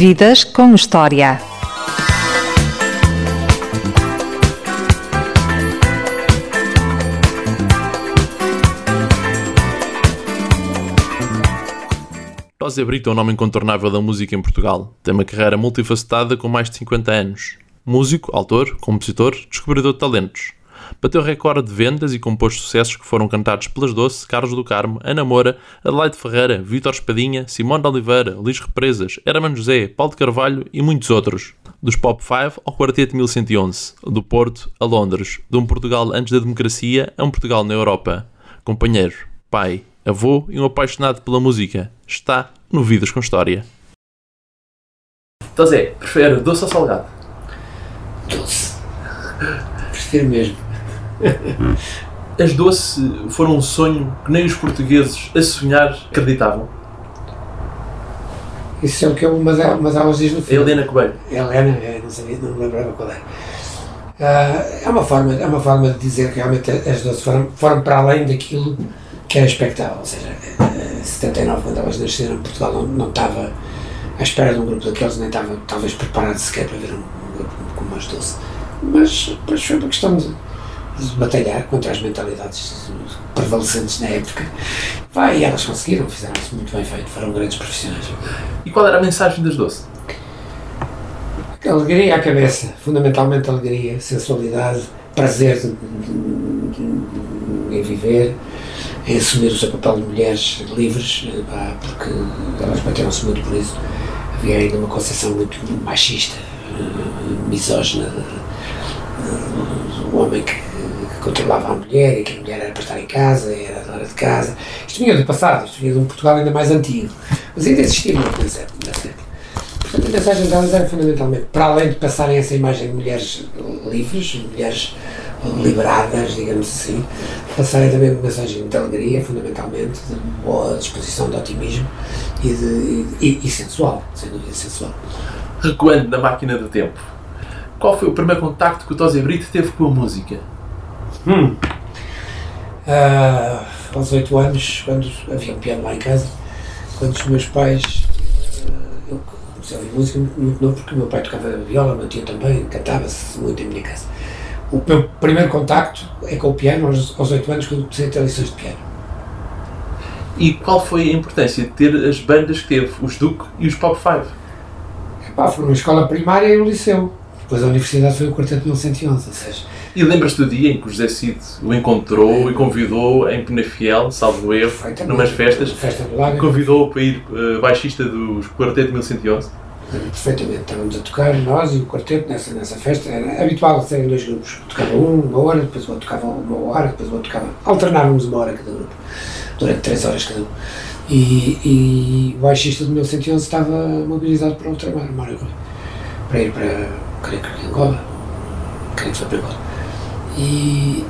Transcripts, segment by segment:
Vidas com História. José Brito é um nome incontornável da música em Portugal. Tem uma carreira multifacetada com mais de 50 anos. Músico, autor, compositor, descobridor de talentos. Bateu recorde de vendas e compôs sucessos que foram cantados pelas Doce, Carlos do Carmo, Ana Moura, Adelaide Ferreira, Vítor Espadinha, Simone de Oliveira, Luís Represas, Hermano José, Paulo de Carvalho e muitos outros. Dos Pop 5 ao Quarteto 1111, do Porto a Londres, de um Portugal antes da democracia a um Portugal na Europa. Companheiro, pai, avô e um apaixonado pela música. Está no Vidas com História. Então Zé, prefere doce ou salgado? Doce. Prefiro mesmo. As doce foram um sonho que nem os portugueses a sonhar acreditavam. Isso é o que eu, delas, uma delas diz no A filme. Helena Coelho. Helena, é, não sabia, não me lembrava qual era. Ah, é, uma forma, é uma forma de dizer que realmente as doces foram, foram para além daquilo que era expectável. Ou seja, em 79, quando elas nasceram, Portugal não, não estava à espera de um grupo daqueles, nem estava talvez preparado sequer para ver um, um grupo como as doce. Mas, mas foi uma questão de, de batalhar contra as mentalidades prevalecentes na época. Vai, e elas conseguiram, fizeram isso muito bem feito, foram grandes profissionais. E qual era a mensagem das doce? Alegria à cabeça, fundamentalmente alegria, sensualidade, prazer em viver, em assumir o seu papel de mulheres livres, eh, porque elas bateram-se muito por isso. Havia ainda uma concepção muito machista, eh, misógina, de- do homem que controlava a mulher e que a mulher era para estar em casa, era dona de casa. Isto vinha do passado, isto vinha de um Portugal ainda mais antigo, mas ainda existia nessa época. Portanto, a mensagem delas era fundamentalmente, para além de passarem essa imagem de mulheres livres, mulheres liberadas, digamos assim, passarem também uma mensagem de alegria, fundamentalmente, de boa disposição, de otimismo e, de, e, e sensual, sem dúvida sensual. Recuando na máquina do tempo. Qual foi o primeiro contacto que o Tosé Brito teve com a música? Ah, aos oito anos, quando havia um piano lá em casa, quando os meus pais. ah, eu comecei a ouvir música muito, muito novo porque o meu pai tocava viola, meu tio também, cantava-se muito em minha casa. O meu primeiro contacto é com o piano aos, aos oito anos, quando comecei a ter lições de piano. E qual foi a importância de ter as bandas que teve, os Duke e os Pop 5? Epá, foi uma escola primária e o liceu. Depois a universidade foi o Quarteto 1111, ou seja, E lembras-te do dia em que o José Cid o encontrou e convidou em Penafiel, salvo erro, numas festas, Festa do Lago. convidou-o para ir eh, baixista dos Quarteto 1111? Lembro perfeitamente. Estávamos a tocar, nós e o quarteto, nessa, nessa festa. Era habitual serem dois grupos. Tocava um uma hora, depois o outro tocava uma hora, depois o outro tocava. Alternávamos uma hora cada grupo, durante três horas cada um. E, e o baixista do 1111 estava mobilizado para outra mar, Mário para ir para, creio que Angola, creio que foi para Angola. E,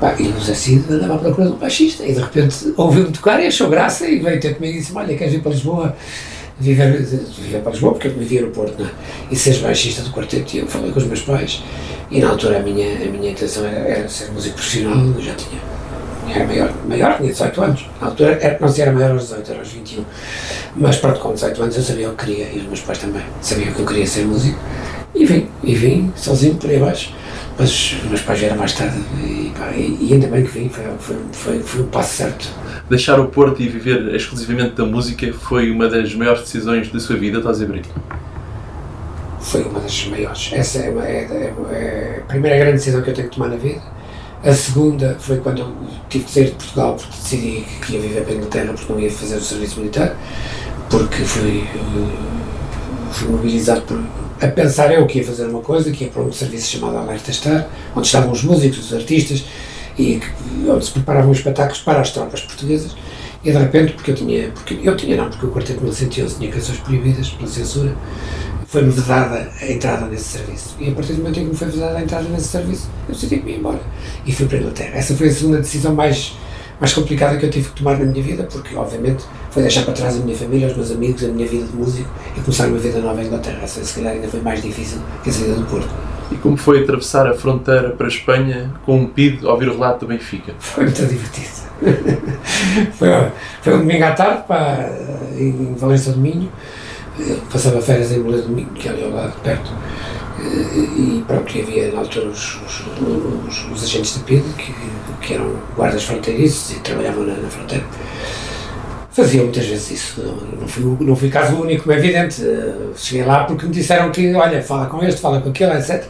pá, e José Cid andava à procura de um baixista e de repente ouviu-me tocar e achou graça e veio ter comigo e disse: Olha, queres ir para Lisboa? Viver, viver para Lisboa, porque eu vivia no Porto, não é? E seres baixista do quarteto. E eu falei com os meus pais. E na altura a minha, a minha intenção era, era ser músico profissional, eu já tinha. Era maior, maior, tinha 18 anos. Na altura era, não se era maior aos 18, era aos 21. Mas pronto, com 18 anos eu sabia o que queria e os meus pais também sabiam que eu queria ser músico. E vim, e vim sozinho por aí abaixo. Mas os meus pais vieram mais tarde e, pá, e, ainda bem que vim, foi, foi, foi, foi o passo certo. Deixar o Porto e viver exclusivamente da música foi uma das maiores decisões da sua vida, Tosé Brito. foi uma das maiores. Essa é, uma- é- é- é a primeira grande decisão que eu tenho que tomar na vida. A segunda foi quando eu tive que sair de Portugal porque decidi que ia viver para a Inglaterra porque não ia fazer o serviço militar, porque fui, eh, fui mobilizado por, a pensar eu que ia fazer uma coisa, que ia para um serviço chamado Alerta Star, onde estavam os músicos, os artistas, e onde se preparavam espetáculos para as tropas portuguesas. E de repente, porque eu tinha, porque eu tinha não, porque o Quarteto 1111 tinha canções proibidas pela censura, foi-me vedada a entrada nesse serviço. E a partir do momento em que me foi vedada a entrada nesse serviço, eu decidi que ia embora. E fui para a Inglaterra. Essa foi a segunda decisão mais, mais complicada que eu tive que tomar na minha vida, porque, obviamente, foi deixar para trás a minha família, os meus amigos, a minha vida de músico e começar uma vida nova em Inglaterra. Se calhar, ainda foi mais difícil que a saída do Porto. E como foi atravessar a fronteira para a Espanha com um PID ouvir o relato do Benfica? Foi muito divertido. foi, foi um domingo à tarde, pá, em Valença do Minho. Eu passava férias em Belém Domingo, que é ali ao lado, perto. E pronto, e havia na altura os, os, os, os agentes da PID, que, que eram guardas fronteiriços e trabalhavam na, na fronteira. Faziam muitas vezes isso, não, não, fui, não fui caso único, é evidente. Cheguei lá porque me disseram que, olha, fala com este, fala com aquele, etc.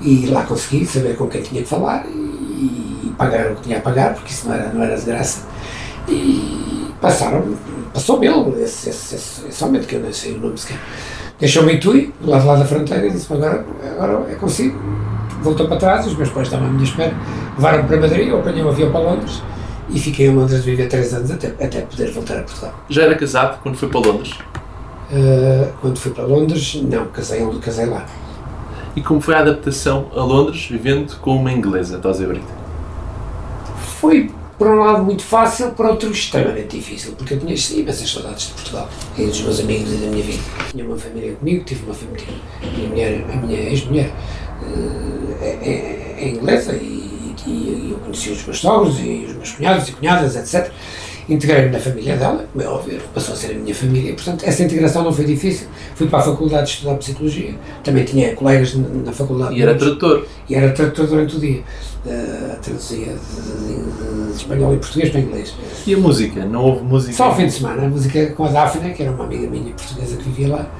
E lá consegui saber com quem tinha que falar e, e pagar o que tinha a pagar, porque isso não era, não era de graça. E passaram, passou ele, esse, esse, esse, esse homem, que eu não sei o nome sequer. Deixou-me em Tui, do lado lá da fronteira, e disse agora, agora é consigo. Voltou para trás, os meus pais estavam à minha espera, levaram-me para Madrid, eu apanhei um avião para Londres e fiquei em Londres a viver três anos até, até poder voltar a Portugal. Já era casado quando foi para Londres? Uh, quando fui para Londres, não, casei, casei lá. E como foi a adaptação a Londres, vivendo com uma inglesa, Tosé Brito? Foi, por um lado, muito fácil, por outro, extremamente difícil, porque eu tinha imensas saudades de Portugal e dos meus amigos e da minha vida. Tinha uma família comigo, tive uma família. Minha mulher, a minha ex-mulher, uh, é, é, é, inglesa e, e, eu conheci os meus sogros e os meus cunhados e cunhadas, etc integrei-me na família dela, como é óbvio, passou a ser a minha família, portanto essa integração não foi difícil. Fui para a faculdade estudar Psicologia, também tinha colegas na faculdade. E era tradutor? E era tradutor durante o dia. Uh, traduzia de, de, de, espanhol e português para inglês. E a música? Não houve música? Só ao fim de semana, a música com a Daphne, que era uma amiga minha portuguesa que vivia lá.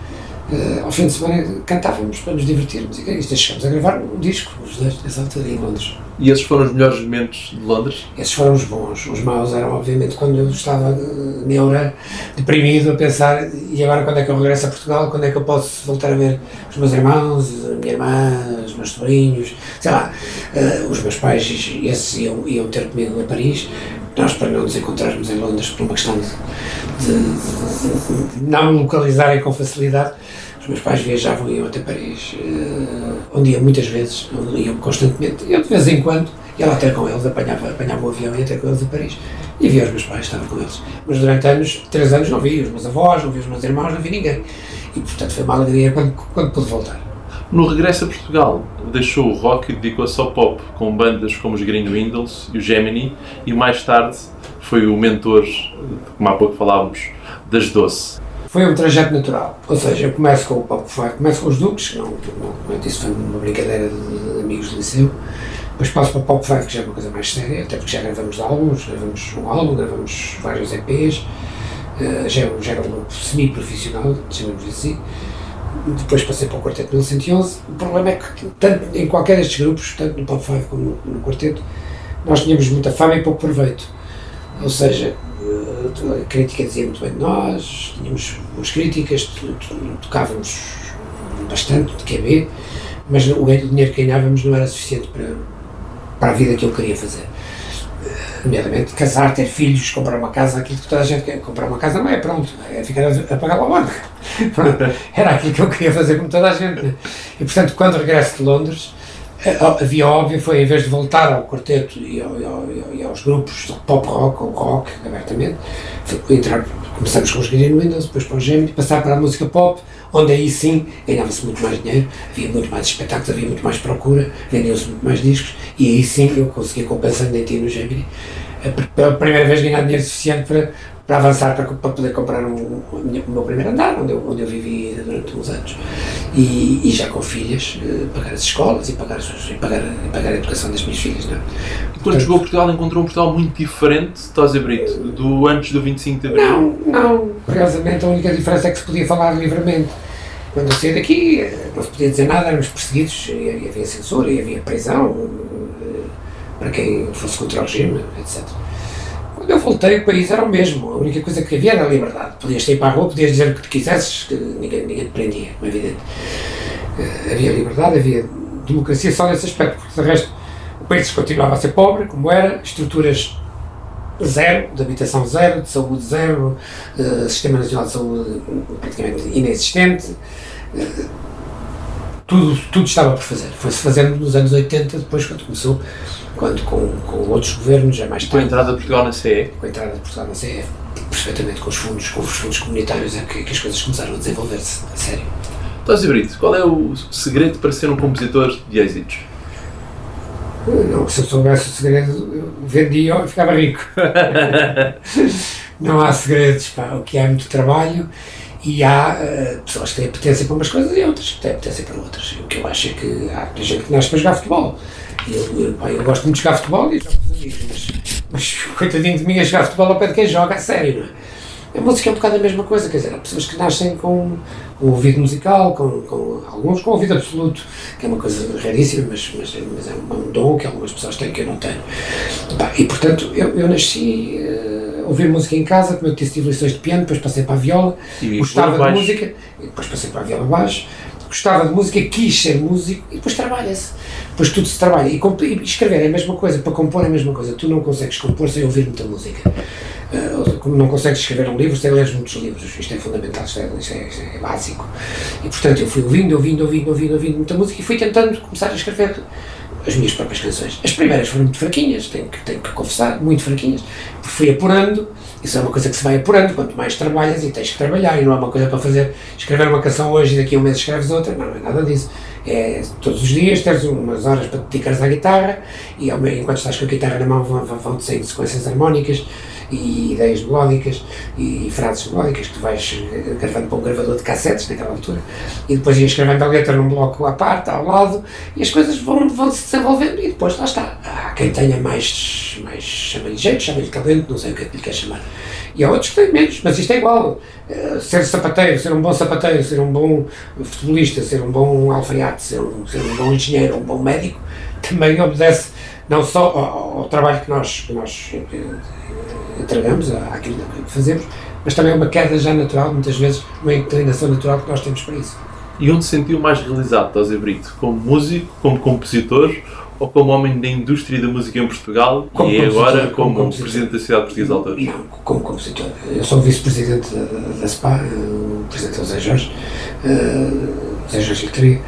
Uh, ao fim de semana cantávamos para nos divertirmos e isto chegamos a gravar um disco, os dois, nessa altura, em Londres. E esses foram os melhores momentos de Londres? Esses foram os bons. Os maus eram, obviamente, quando eu estava uh, neura, deprimido, a pensar e agora quando é que eu regresso a Portugal, quando é que eu posso voltar a ver os meus irmãos, a minha irmã, os meus sobrinhos, sei lá, uh, os meus pais, esses iam, iam ter comigo a Paris, nós para não nos encontrarmos em Londres por uma questão de, de, de, de não localizarem com facilidade, os meus pais viajavam e iam até Paris, uh, onde iam muitas vezes, onde iam constantemente. Eu de vez em quando ia lá ter com eles, apanhava, apanhava o avião e ia ter com eles a Paris. E via os meus pais, estava com eles. Mas durante anos, três anos, não vi os meus avós, não vi os meus irmãos, não vi ninguém. E portanto foi uma alegria quando, quando pude voltar. No regresso a Portugal, deixou o rock e dedicou-se ao pop, com bandas como os Green Windows e o Gemini, e mais tarde foi o mentor, como há pouco falávamos, das Doce. Foi um trajeto natural, ou seja, eu começo com o pop funk, começo com os Duques, não, não, isso foi uma brincadeira de, amigos do liceu, depois passo para o pop funk, que já é uma coisa mais séria, até porque já gravamos álbuns, gravamos um álbum, gravamos vários EPs, uh, já, já era um grupo semi-profissional, chamamos assim, depois passei para o Quarteto 1111. O problema é que, tanto em qualquer destes grupos, tanto no Pop 5 como no, no Quarteto, nós tínhamos muita fama e pouco proveito. Ou seja, eh, a crítica dizia muito bem de nós, tínhamos boas críticas, tocávamos bastante de QB, mas o dinheiro que ganhávamos não era suficiente para, para a vida que eu queria fazer nomeadamente casar, ter filhos, comprar uma casa, aquilo que toda a gente quer. Comprar uma casa não é pronto, é ficar a, pagar o banco. Era aquilo que eu queria fazer com toda a gente. E portanto, quando regresso de Londres, a via óbvia foi, em vez de voltar ao quarteto e, ao, e, ao, e aos grupos de pop rock ou rock, abertamente, entrar, começamos com os Green Windows, depois para o Gemini, passar para a música pop, onde aí sim ganhava-se muito mais dinheiro, havia muito mais espetáculos, havia muito mais procura, vendiam-se muito mais discos, e aí sim eu conseguia compensando em ti no Gemini, pela primeira vez ganhar dinheiro suficiente para, para avançar para, para poder comprar um, o meu primeiro andar, onde eu, onde eu vivi durante uns anos. E, e já com filhas, eh, pagar as escolas e pagar, e pagar, e pagar a educação das minhas filhas. Não? É? Quando chegou a Portugal, encontrou um Portugal muito diferente, Tosé Brito, do antes do 25 de Abril? Não, não. Curiosamente, a única diferença é que se podia falar livremente. Quando eu saí daqui, eh, não se podia dizer nada, éramos perseguidos, e havia censura, e havia prisão eh, para quem fosse contra o regime, etc. Voltei, o país era o mesmo. A única coisa que havia era a liberdade. Podias sair para a rua, podias dizer o que quisesses, que ninguém, ninguém te prendia, como é evidente. Uh, havia liberdade, havia democracia só nesse aspecto, porque de resto o país continuava a ser pobre, como era, estruturas zero, de habitação zero, de saúde zero, uh, Sistema Nacional de Saúde praticamente inexistente. Uh, tudo, tudo estava por fazer. Foi-se fazendo nos anos 80, depois quando começou quando com, com outros governos, já mais tarde. Com a entrada de Portugal na CE? Com a entrada de Portugal na CE, perfeitamente com os fundos, com os fundos comunitários, é que, que as coisas começaram a desenvolver-se, a sério. Tossi Brito, qual é o segredo para ser um compositor de êxitos? Não, se eu soubesse o segredo, vendia e ficava rico. não há segredos, pá. O que é muito trabalho E há uh, pessoas que têm potência para umas coisas e outras que têm potência para outras. O que eu acho é que há gente que nasce para jogar futebol. Eu, eu, eu gosto muito de jogar futebol e jogo com os amigos, mas, mas coitadinho de mim a jogar futebol ao pé de quem joga a sério, não é? A música é um bocado a mesma coisa, quer dizer, há pessoas que nascem com o ouvido musical, com, com alguns com ouvido absoluto, que é uma coisa raríssima, mas, mas, mas é um, dom que algumas pessoas têm que eu não tenho. E portanto, eu, eu nasci uh, ouvir música em casa, como eu disse, tive lições de piano, depois passei para a viola, E gostava de baixo. música, depois passei para a viola baixo, gostava de música, quis ser músico e depois trabalha-se. Depois tudo se trabalha. E, e escrever é a mesma coisa, para compor é a mesma coisa. Tu não consegues compor sem ouvir muita música. Como não consegues escrever um livro sem ler muitos livros. Isto é fundamental, isto é, isto é- isto é básico. E portanto eu fui ouvindo, ouvindo, ouvindo, ouvindo, ouvindo muita música e fui tentando começar a escrever as minhas próprias canções. As primeiras foram muito fraquinhas, tenho que, tenho que confessar, muito fraquinhas. Porque fui apurando, isso é uma coisa que se vai apurando, quanto mais trabalhas e tens que trabalhar, e não é uma coisa para fazer, escrever uma canção hoje e daqui a um mês escreves outra, não, não é nada disso. É todos os dias teres umas horas para te dedicares à guitarra e enquanto estás com a guitarra na mão vão- vão- vão-te saindo sequências harmónicas e ideias melódicas e frases melódicas que tu vais eh, gravando para um gravador de cassetes naquela altura e depois ias escrevendo a letra num bloco à parte, ao lado e as coisas vão, vão se desenvolvendo e depois lá está. Há quem tenha mais, mais chama-lhe jeito, chama-lhe talento, não sei o que é que lhe quer chamar. E há outros que têm menos, mas isto é igual. Eh, ser sapateiro, ser um bom sapateiro, ser um bom futebolista, ser um bom alfaiate, ser um, ser um bom engenheiro, um bom médico, também obedece não só ao, ao trabalho que nós, que nós entregamos, àquilo que fazemos, mas também é uma queda já natural, muitas vezes uma inclinação natural que nós temos para isso. E onde se sentiu mais realizado, Tosé Brito? Como músico, como compositor ou como homem da indústria da música em Portugal Como e compositor, agora como como, presidente da Sociedade Portuguesa de Autores? Não, como compositor. Eu sou vice-presidente da, da, SPA, eh, o presidente é Zé Jorge, eh, Zé Jorge Letria.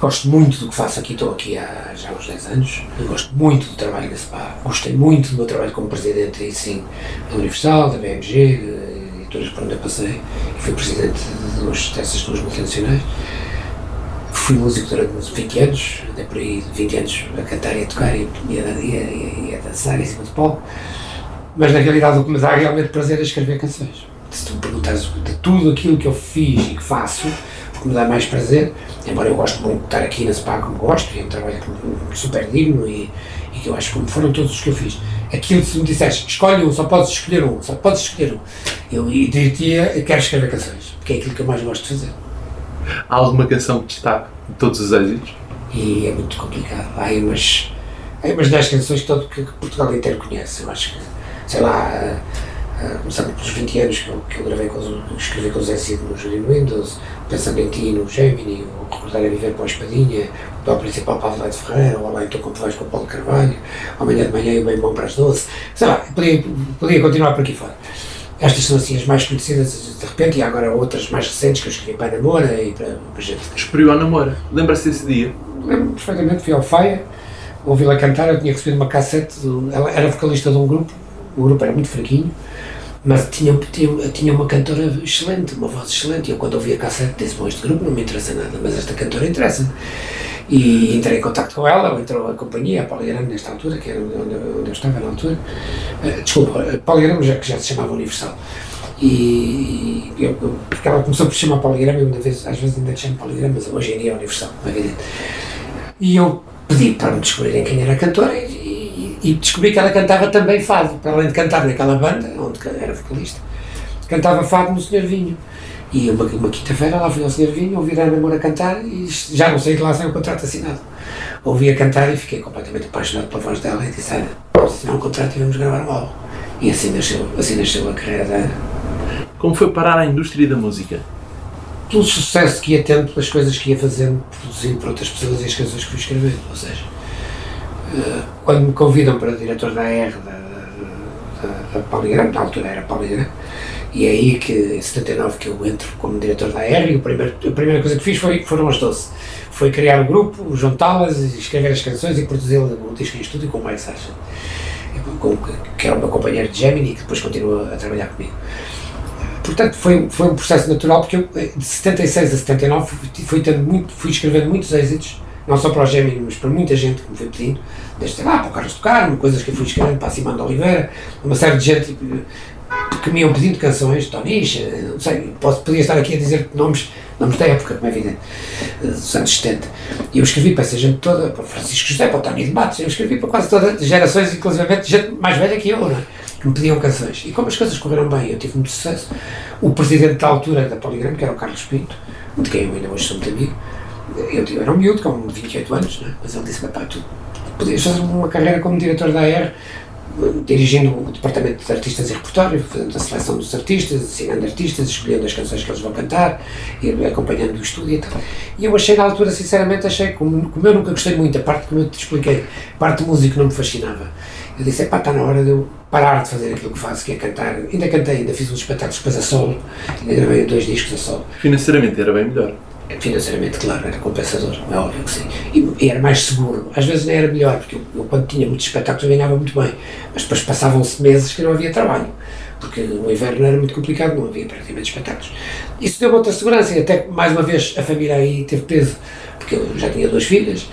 Gosto muito do que faço aqui, estou aqui há já uns 10 anos. Eu gosto muito do trabalho da SPA, gostei muito do meu trabalho como presidente, aí sim, da Universal, da BMG, eh, editoras por onde eu passei, e fui presidente de duas, dessas duas multinacionais. Fui músico durante uns 20 anos, andei por aí 20 anos a cantar e a tocar e, e, a, e, a, e a dançar em cima de palco. Mas na realidade o que me dá realmente prazer é escrever canções. Se tu me perguntares de tudo aquilo que eu fiz e que faço, o que me dá mais prazer, embora eu gosto muito de estar aqui na SPA como gosto, e é um trabalho que- super digno e, e que eu acho como foram todos os que eu fiz. Aquilo que se me disseste, escolhe um, só podes escolher um, só podes escolher um, eu diria, quero escrever canções, porque é aquilo que eu mais gosto de fazer. Há alguma canção que destaque de todos os êxitos? e é muito complicado. Há aí umas, há aí umas 10 canções que, todo, que Portugal inteiro conhece. Eu acho que, sei lá, começando pelos 20 anos que eu, que eu gravei com os, escrevi com o Zé Cid no Júlio Windows, Pensando em Ti no Gemini, o Recordar a Viver com a Espadinha, o Dó Principal para Adelaide Ferreira, o Então Como Tu Vais com o Paulo Carvalho, Amanhã de Manhã e o Bem Bom para as Doce. Sei lá, podia, podia continuar por aqui fora. Estas são assim as mais conhecidas de repente, e há agora outras mais recentes que eu escrevi para a Namora e para, para gente Esperiu a namora. Lembra-se desse dia? Lembro-me perfeitamente, fui ao Faia, ouvi-la cantar, eu tinha recebido uma cassete, do, ela era vocalista de um grupo, o grupo era muito fraquinho, mas tinha, tinha, uma cantora excelente, uma voz excelente, eu quando ouvi a cassete disse, bom, este grupo não me interessa nada, mas esta cantora interessa. E entrei em contato com ela, ou entrou a companhia, a Poligrama nesta altura, que era onde, eu- onde eu estava na altura, Eh, desculpa, a Poligrama já, que já se chamava Universal. E eu, eu- porque ela começou por chamar Poligrama, e vez, às vezes ainda chamo Poligrama, mas hoje em dia é Universal, não é. E eu pedi para me descobrirem quem era a cantora e, e- descobri que ela cantava também fado, para além de cantar naquela banda, onde era vocalista, cantava fado no Senhor Vinho. E uma, uma quinta-feira lá fui ao Senhor Vinho, ouvi a Ana Moura cantar e já não saí de lá sem o contrato assinado. Ouvi a cantar e fiquei completamente apaixonado pela voz dela e disse, Ana, assinar um contrato e vamos gravar um álbum. E assim nasceu, assim nasceu a carreira da Ana. Como foi parar à indústria da música? pelo sucesso que ia tendo, pelas coisas que ia fazendo, produzindo para outras pessoas e as canções que fui escrevendo. Ou seja, quando me convidam para diretor da AR, da, da, da na altura era Poligram, e é aí que, em 79, que eu entro como diretor da AR, e o primeiro, a primeira coisa que fiz foi, foram as 12. Foi criar o grupo, juntá-las, escrever as canções e produzir o disco em estúdio com o Mike Sacha, que era o meu companheiro de Gemini, que depois continua a trabalhar comigo. Portanto, foi, foi um processo natural, porque eu, eh, de 76 a 79, fui, fui, tendo muito, fui escrevendo muitos êxitos, não só para o Gemini, mas para muita gente que me foi pedindo, desde lá para o Carlos Tocar, coisas que eu fui escrevendo para a Simão de Oliveira, uma série de gente, eh, porque me iam pedindo canções, Tonicha, não sei, posso, podia estar aqui a dizer nomes, nomes da época, como é evidente, dos anos 70. E eu escrevi para essa gente toda, para o Francisco José, para o Tony de Matos, eu escrevi para quase todas as gerações, inclusive gente mais velha que eu, não é? que me pediam canções. E como as coisas correram bem, eu tive muito sucesso, o presidente da altura da Poligram, que era o Carlos Pinto, de quem eu ainda hoje sou muito amigo, eu, eu era um miúdo, com 28 anos, né? mas ele disse-me, pá, tu podias fazer uma carreira como diretor da AR, dirigindo o departamento de artistas e repertório, fazendo a seleção dos artistas, assinando artistas, escolhendo as canções que eles vão cantar, e acompanhando o estúdio e tal. E eu achei na altura, sinceramente, achei, como, como eu nunca gostei muito da parte, como eu te expliquei, parte de música não me fascinava. Eu disse, pá, está na hora de eu parar de fazer aquilo que faço, que é cantar. Ainda cantei, ainda fiz uns espetáculos depois a solo, ainda gravei dois discos a solo. Financeiramente era bem melhor financeiramente, claro, era compensador, é óbvio que sim. E, e, era mais seguro. Às vezes nem era melhor, porque eu, eu quando tinha muitos espetáculos ganhava muito bem, mas depois passavam-se meses que não havia trabalho, porque no inverno era muito complicado, não havia praticamente espetáculos. Isso deu outra segurança e até mais uma vez a família aí teve peso, porque eu já tinha duas filhas,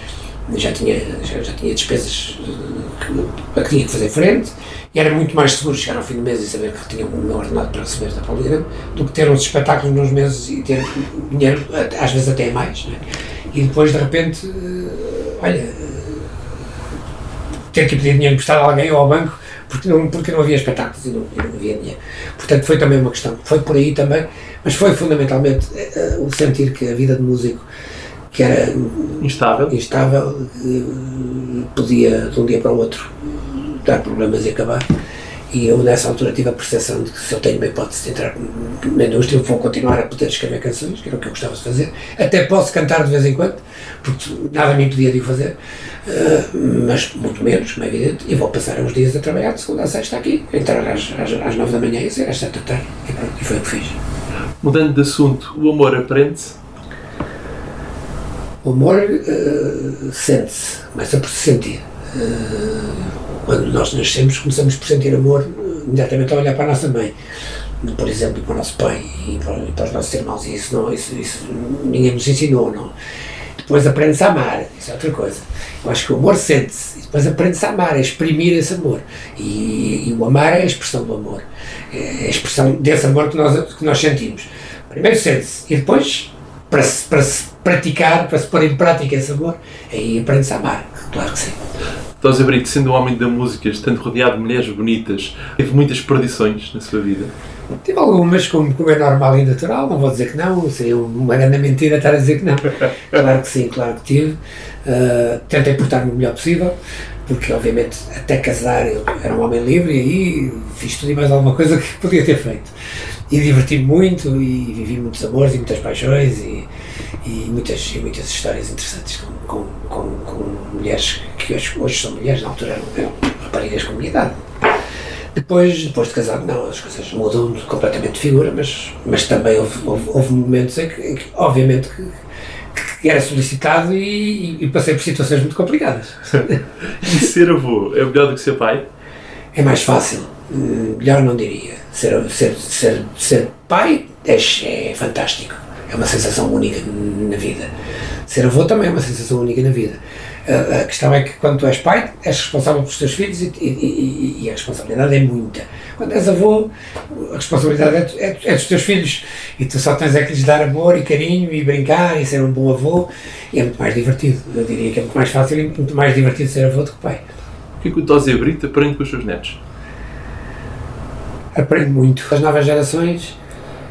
já tinha, já, já tinha despesas eh, que, que tinha que fazer frente, e era muito mais seguro chegar ao fim do mês e saber que tinha um meu ordenado para receber da Poligram do que ter uns espetáculos nos meses e ter dinheiro, às vezes até mais. Né? E depois, de repente, uh, olha, uh, ter que pedir dinheiro emprestado a alguém ou ao banco porque não, porque não havia espetáculos e não, e não havia dinheiro. Portanto, foi também uma questão. Foi por aí também, mas foi fundamentalmente uh, o sentir que a vida de músico que era instável, instável podia de um dia para o outro dar problemas e acabar. E eu, nessa altura, tive a percepção de que se eu tenho uma hipótese de entrar na indústria, vou continuar a poder escrever canções, que era o que eu gostava de fazer. Até posso cantar de vez em quando, porque nada me impedia de o fazer, uh, mas muito menos, como é evidente. E vou passar uns dias a trabalhar de segunda a sexta aqui, entrar às, às, às nove da manhã e sair às sete da tarde. E, pronto, e foi o que fiz. Mudando de assunto, o amor aprende-se? O amor uh, sente-se, começa por se sentir. Uh, quando nós nascemos, começamos por sentir amor eh, imediatamente a olhar para a nossa mãe, por exemplo, para o nosso pai e para, para os nossos irmãos, e isso, não, isso, isso ninguém nos ensinou, não. Depois aprende-se a amar, isso é outra coisa. Eu acho que o amor sente-se, depois aprende-se a amar, a exprimir esse amor. E, e, o amar é a expressão do amor, é a expressão desse amor que nós, que nós sentimos. Primeiro sente-se, e depois, para se, para se praticar, para se pôr em prática esse amor, aí aprende-se a amar, claro que sim. José Brito, sendo um homem da música, estando rodeado de mulheres bonitas, teve muitas perdições na sua vida? Tive algumas, como, como é normal e natural, não vou dizer que não, seria uma grande mentira estar a dizer que não. Claro que sim, claro que tive. Uh, tentei portar-me o melhor possível, porque obviamente até casar eu era um homem livre e aí fiz tudo e mais alguma coisa que podia ter feito. E diverti-me muito e vivi muitos amores e muitas paixões e, e, muitas, e muitas histórias interessantes com, com, com, com mulheres que hoje, hoje, são mulheres, na altura eram, eram raparigas com minha idade. Depois, depois de casado, não, as coisas mudam completamente de figura, mas, mas também houve, houve, houve momentos em que, em que obviamente, que, que, era solicitado e, e, passei por situações muito complicadas. e ser avô é melhor do que ser pai? É mais fácil. Melhor não diria. Ser, ser, ser, ser pai é, é fantástico. É uma sensação única na vida. Ser avô também é uma sensação única na vida. A, questão é que quando tu és pai, és responsável pelos teus filhos e, e, e a responsabilidade é muita. Quando és avô, a responsabilidade é, é, é, dos teus filhos e tu só tens é que lhes dar amor e carinho e brincar e ser um bom avô e é muito mais divertido. Eu diria que é muito mais fácil e muito mais divertido ser avô do que pai. O que é que o Tosé Brito aprende com os seus netos? Aprende muito. As novas gerações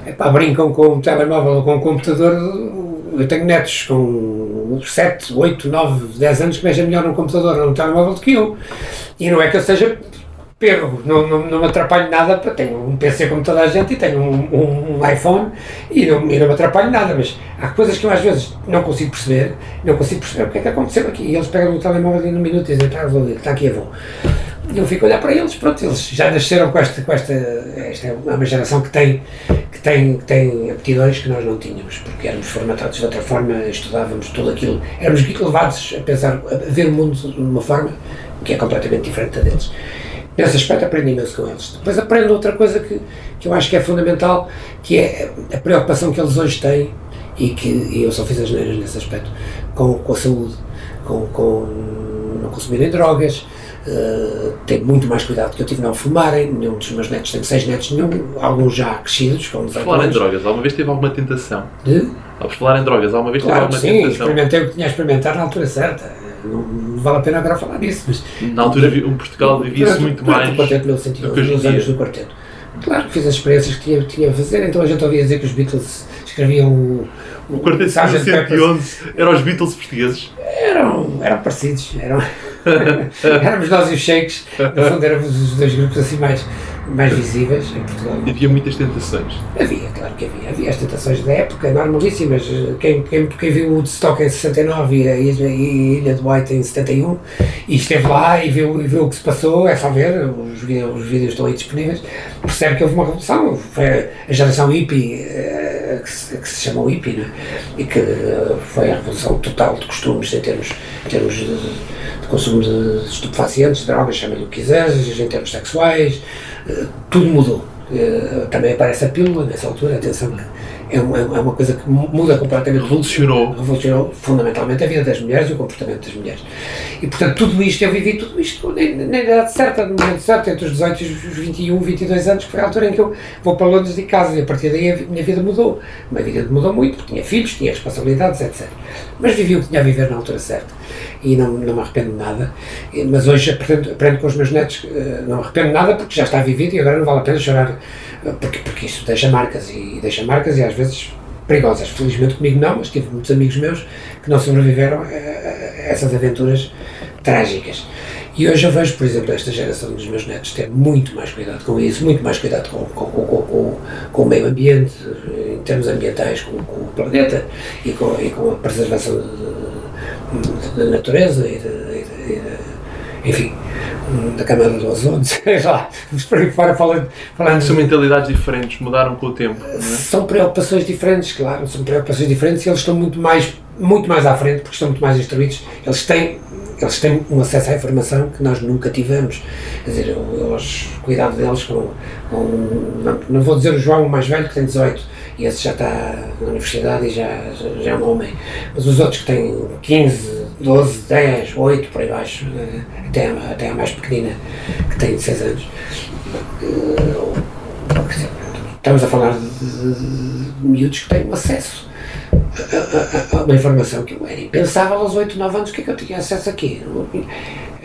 epá, brincam com o telemóvel ou com o computador. Eu tenho netos com 7, 8, 9, 10 anos que mexem melhor no computador ou no telemóvel do que eu. E não é que eu seja perro, não, não, não me atrapalho nada, tenho um PC como toda a gente e tenho um, um, um iPhone e não, e não me atrapalho nada, mas há coisas que eu às vezes não consigo perceber, não consigo perceber o que é que aconteceu aqui. E eles pegam o telemóvel ali num minuto e dizem, está está aqui a voo. Eu fico a olhar para eles, pronto, eles já nasceram com esta, com esta, esta é uma geração que tem, que tem, que tem aptidões que nós não tínhamos, porque éramos formatados de outra forma, estudávamos tudo aquilo, éramos levados a pensar, a ver o mundo de uma forma que é completamente diferente da deles. Nesse aspecto aprendi imenso com eles. Depois aprendo outra coisa que, que eu acho que é fundamental, que é a preocupação que eles hoje têm, e que e eu só fiz as neiras nesse aspecto, com, com a saúde, com, com não consumirem drogas, Uh, tem muito mais cuidado que eu tive não fumarem, nenhum dos meus netos tem seis netos, nenhum, alguns já crescidos, com 18 Falar em drogas, alguma vez teve alguma tentação? De? Ao falar em drogas, alguma vez Claro teve alguma sim, tentação? experimentei o que tinha a experimentar na altura certa. Não, não vale a pena agora falar disso, mas Na altura o Portugal vivia-se muito durante mais. o quarteto do que hoje 1111, em nos anos do quarteto. Claro que fiz as experiências que tinha, tinha a fazer, então a gente ouvia dizer que os Beatles escreviam o, O quarteto de Sgt. Pepper's. 111 eram os Beatles portugueses. Eram, eram parecidos, eram, éramos nós e os Shakes, no fundo éramos os dois grupos assim mais, mais visíveis em Portugal. Havia muitas tentações. Havia, claro que havia. Havia as tentações da época, normalíssimas. Quem, quem, quem viu o Woodstock em 69 e a Ilha, e de White em 71 e esteve lá e viu, e viu o que se passou, é só ver, os, os vídeos estão aí disponíveis, percebe que houve uma revolução. Foi a geração hippie, eh, que se, que se chamou hippie, né? e que eh, foi a revolução total de costumes em termos, em termos de consumo de estupefacientes, drogas, chama-lhe o que quiseres, em termos sexuais, eh, tudo mudou. Eh, também aparece a pílula nessa altura, atenção, é uma, é uma coisa que mu- muda completamente. Revolucionou. Revolucionou fundamentalmente a vida das mulheres e o comportamento das mulheres. E portanto, tudo isto, eu vivi tudo isto na idade certa, no momento certo, entre os 18 e os 21, 22 anos, que foi a altura em que eu vou para Londres de casa e a partir daí a minha vida mudou. A minha vida mudou muito, porque tinha filhos, tinha responsabilidades, etc. Mas vivi o que tinha a viver na altura certa e não, não me arrependo de nada. Mas hoje aprendo, aprendo com os meus netos, eh, não me arrependo de nada porque já está vivido e agora não vale a pena chorar, porque, porque isso deixa marcas e, deixa marcas e às vezes perigosas. Felizmente comigo não, mas tive muitos amigos meus que não sobreviveram a, a essas aventuras trágicas. E hoje eu vejo, por exemplo, esta geração dos meus netos ter muito mais cuidado com isso, muito mais cuidado com, com, com, com, com- o meio ambiente, em termos ambientais, com, com o planeta e com, e com a preservação da natureza e, de, e de- e de- enfim, da camada do ozono, sei lá, por aí fora falando, falando São mentalidades diferentes, mudaram com o tempo. É? são preocupações diferentes, claro, são preocupações diferentes e eles estão muito mais, muito mais à frente porque estão muito mais instruídos. Eles têm, eles têm um acesso à informação que nós nunca tivemos. Quer dizer, eu, eu acho cuidado deles com, com não, vou dizer o João o mais velho que tem 18 e esse já está na universidade e já, já é um homem, mas os outros que têm 15, 12, 10, 8 por aí baixo, até, a- até a mais pequenina que tem 6 anos. Estamos a falar de, de- miúdos que têm acesso a, a- a uma informação que era impensável aos 8, 9 anos, o que é que eu tinha acesso aqui?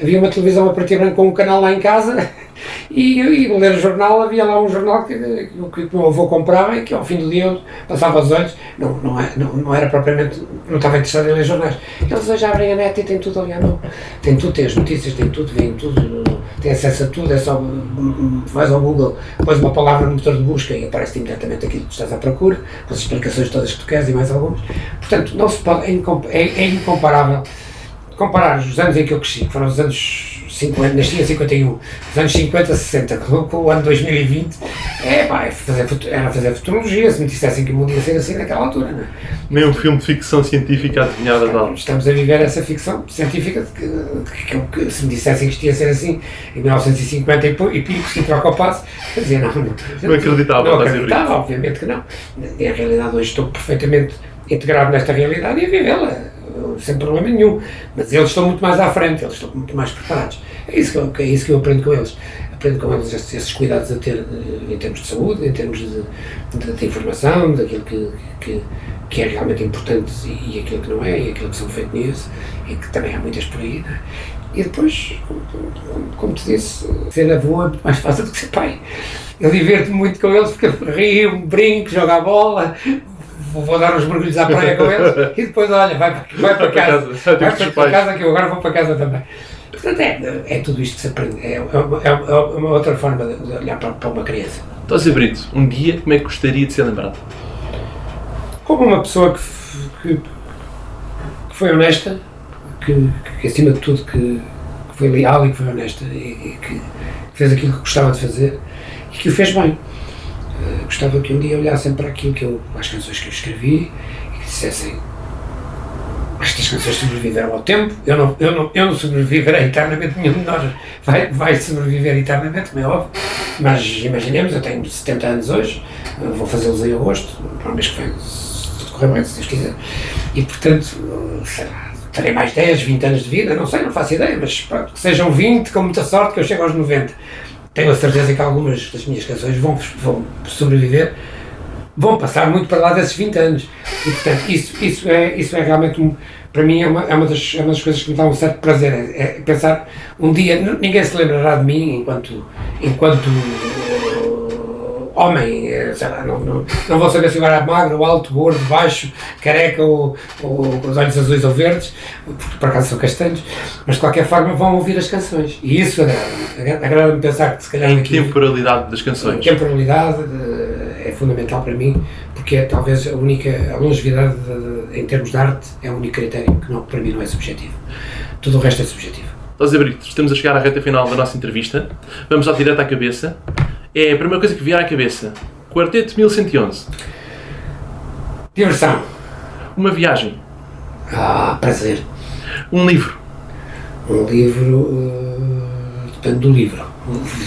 Havia uma televisão a partir branco com um canal lá em casa e, e ler jornal, havia lá um jornal que, que, que o meu avô comprava e que ao fim do dia eu passava os olhos, não, não, é- não, não era propriamente, não estava interessado em ler jornais. Eles hoje abrem a net e têm tudo ali à mão. Tem tudo, tem as notícias, tem tudo, vem tudo, tem acesso a tudo, é só vais ao Google, pões uma palavra no motor de busca e aparece imediatamente aquilo que estás à procura, com as explicações todas que tu queres e mais algumas. Portanto, não se pode, é, incom- é, é incomparável comparar os anos em que eu cresci, que foram os anos 50, nasci em 51, os anos 50, 60, com, o ano 2020, é pá, é fazer, era fazer futurologia, se me dissessem que o mundo ia ser assim naquela altura, não é? Nem um filme de ficção científica adivinhava de algo. Estamos a viver essa ficção científica de que, que, que se me dissessem que isto ia ser assim em 1950 e, e pico, se troca ao passo, dizia não, não, Não acreditava, não a acreditava, obviamente que não. E a realidade hoje estou perfeitamente integrado nesta realidade e a vivê-la, sem problema nenhum. Mas eles estão muito mais à frente, eles estão muito mais preparados. É isso que eu, é isso que eu aprendo com eles. Aprendo com eles esses, esses cuidados a ter eh, em termos de saúde, em termos de, de, de informação, daquilo que, que, que é realmente importante e, e aquilo que não é, e aquilo que são fake news, e que também há muitas por aí. é? E depois, como, como, te disse, ser avô é muito mais fácil do que ser pai. Eu divirto-me muito com eles porque rio, brinco, jogo a bola, vou, vou dar uns mergulhos à praia com eles e depois, olha, vai, para- vai para casa. casa, Vai para, os para casa que eu agora vou para casa também. Portanto, é, é tudo isto que se aprende. É, é uma, é uma outra forma de olhar para, para uma criança. Então, Zé Brito, um dia como é que gostaria de ser lembrado? Como uma pessoa que, que, que foi honesta, que, que acima de tudo que, que foi leal e que foi honesta e, e que fez aquilo que gostava de fazer e que o fez bem. Gostava que um dia olhassem para aquilo que eu, as canções que eu escrevi e que dissessem estas canções sobreviveram ao tempo, eu não, eu não, eu não sobreviverei eternamente, nenhum de nós vai, vai sobreviver eternamente, como é óbvio, mas imaginemos, eu tenho 70 anos hoje, vou fazê-los em agosto, para o mês que vem, se tudo correr bem, se Deus quiser, e portanto, sei lá, terei mais 10, 20 anos de vida, não sei, não faço ideia, mas pronto, que sejam 20, com muita sorte, que eu chego aos 90. Tenho a certeza que algumas das minhas canções vão, vão sobreviver, vão passar muito para lá desses 20 anos. E, portanto, isso, isso, é, isso é realmente, um, para mim, é uma, é, uma das, é uma das coisas que me dá um certo prazer. É, é pensar, um dia, ninguém se lembrará de mim enquanto, enquanto homem, eh, sei lá, não, não, não vou saber se eu era magro, alto, gordo, baixo, careca ou, ou com os olhos azuis ou verdes, porque por acaso são castanhos, mas de qualquer forma vão ouvir as canções. E isso agrada-me. Agrada-me pensar que se calhar. A temporalidade das canções. A temporalidade eh, é fundamental para mim, porque é talvez a única. A longevidade de, de, em termos de arte é o único critério que não, para mim não é subjetivo. Tudo o resto é subjetivo. José Brito, estamos a chegar à reta final da nossa entrevista. Vamos ao direto à cabeça é a primeira coisa que vier à cabeça. Quarteto 1111. Diversão. Uma viagem. Ah, prazer. Um livro. Um livro. Uh, depende do livro.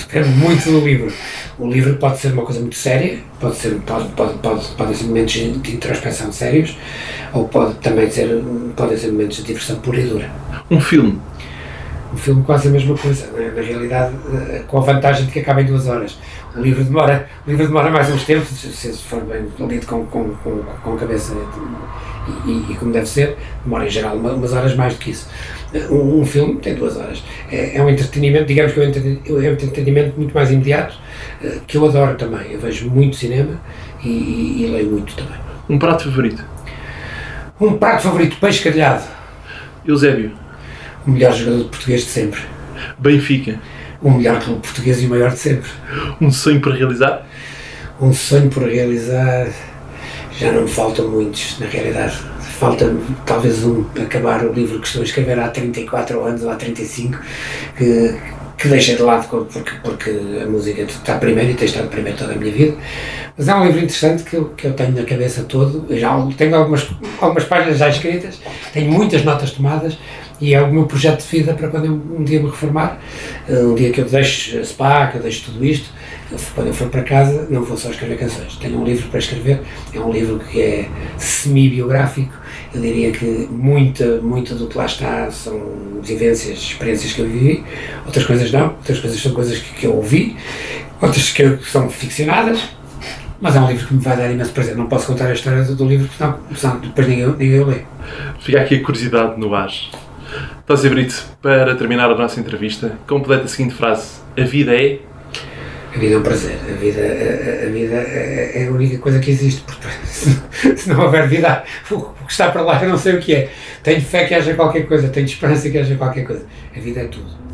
Depende muito do livro. O livro pode ser uma coisa muito séria, pode ser, pode, pode, pode, podem ser momentos de introspeção sérios, ou pode também ser, podem ser momentos de diversão pura e dura. Um filme o filme quase a mesma coisa, né? na realidade, eh, com a vantagem de que acaba em duas horas. O livro demora, o livro demora mais uns tempos, se for bem lido com, com, com, com cabeça e, e, e, como deve ser, demora em geral umas horas mais do que isso. Um, um filme tem duas horas. É, é, um entretenimento, digamos que é um entretenimento muito mais imediato, eh, que eu adoro também. Eu vejo muito cinema e, e leio muito também. Um prato favorito? Um prato favorito, peixe calhado. Eusébio? O melhor jogador português de sempre. Benfica. O melhor clube português e o maior de sempre. Um sonho por realizar? Um sonho por realizar. Já não me faltam muitos, na realidade. Falta talvez um, acabar o livro que estou a escrever há 34 anos ou há 35, que, que deixei de lado porque, porque a música está primeiro e tem estado primeiro toda a minha vida. Mas é um livro interessante que eu, que eu tenho na cabeça todo. Eu já tenho algumas, algumas páginas já escritas, tenho muitas notas tomadas e é o meu projeto de vida para quando eu um dia me reformar, eh, um dia que eu deixo SPA, que eu deixo tudo isto, quando eu for para casa, não vou só escrever canções. Tenho um livro para escrever, é um livro que é semi-biográfico. Eu diria que muita, muito do que lá está são vivências, experiências que eu vivi, outras coisas não, outras coisas são coisas que, que eu ouvi, outras que eu, são ficcionadas, mas é um livro que me vai dar imenso prazer. Não posso contar a história do, livro, porque senão, depois ninguém, ninguém o lê. Fica aqui a curiosidade no ar. José Brito, para terminar a nossa entrevista, completa a seguinte frase: A vida é. A vida é um prazer. A vida, a, a vida é, é a única coisa que existe. Portanto, se, se não houver vida, o que está para lá eu não sei o que é. Tenho fé que haja qualquer coisa, tenho esperança que haja qualquer coisa. A vida é tudo.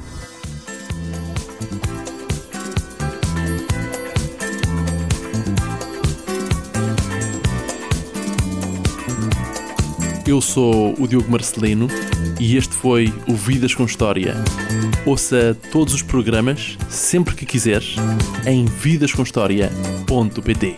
Eu sou o Diogo Marcelino e este foi o Vidas com História. Ouça todos os programas, sempre que quiseres, em vidascomhistoria.pt.